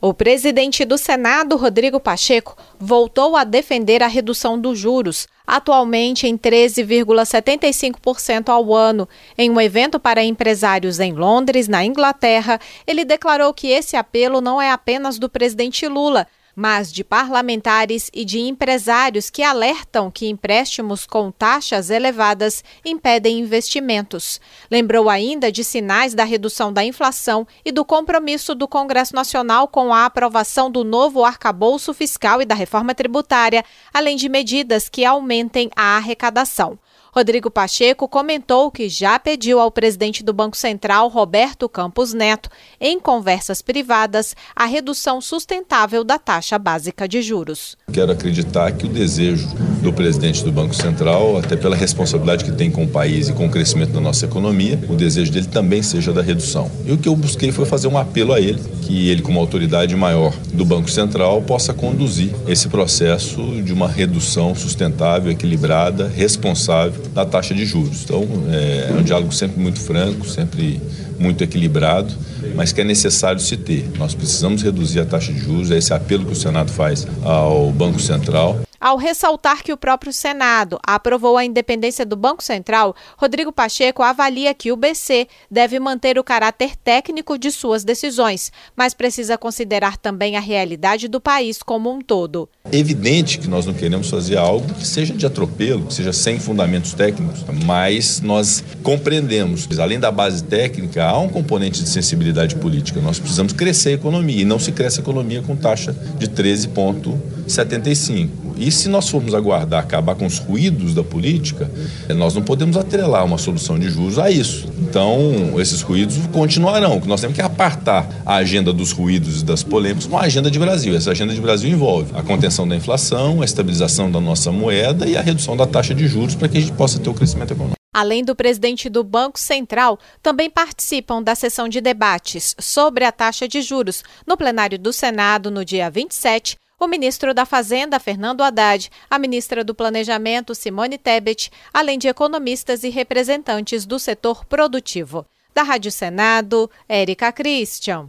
O presidente do Senado, Rodrigo Pacheco, voltou a defender a redução dos juros, atualmente em 13,75% ao ano. Em um evento para empresários em Londres, na Inglaterra, ele declarou que esse apelo não é apenas do presidente Lula, mas de parlamentares e de empresários que alertam que empréstimos com taxas elevadas impedem investimentos. Lembrou ainda de sinais da redução da inflação e do compromisso do Congresso Nacional com a aprovação do novo arcabouço fiscal e da reforma tributária, além de medidas que aumentem a arrecadação. Rodrigo Pacheco comentou que já pediu ao presidente do Banco Central, Roberto Campos Neto, em conversas privadas, a redução sustentável da taxa básica de juros. Quero acreditar que o desejo do presidente do Banco Central, até pela responsabilidade que tem com o país e com o crescimento da nossa economia, o desejo dele também seja da redução. E o que eu busquei foi fazer um apelo a ele, que ele, como autoridade maior do Banco Central, possa conduzir esse processo de uma redução sustentável, equilibrada, responsável da taxa de juros. Então, é, é um diálogo sempre muito franco, sempre muito equilibrado, mas que é necessário se ter. Nós precisamos reduzir a taxa de juros, é esse apelo que o Senado faz ao Banco Central ao ressaltar que o próprio Senado aprovou a independência do Banco Central, Rodrigo Pacheco avalia que o BC deve manter o caráter técnico de suas decisões, mas precisa considerar também a realidade do país como um todo. É evidente que nós não queremos fazer algo que seja de atropelo, que seja sem fundamentos técnicos, mas nós compreendemos que, além da base técnica, há um componente de sensibilidade política. Nós precisamos crescer a economia e não se cresce a economia com taxa de 13,75. E se nós formos aguardar acabar com os ruídos da política, nós não podemos atrelar uma solução de juros a isso. Então, esses ruídos continuarão. Nós temos que apartar a agenda dos ruídos e das polêmicas com a agenda de Brasil. Essa agenda de Brasil envolve a contenção da inflação, a estabilização da nossa moeda e a redução da taxa de juros para que a gente possa ter o crescimento econômico. Além do presidente do Banco Central, também participam da sessão de debates sobre a taxa de juros no plenário do Senado no dia 27 o ministro da Fazenda, Fernando Haddad, a ministra do Planejamento, Simone Tebet, além de economistas e representantes do setor produtivo. Da Rádio Senado, Érica Christian.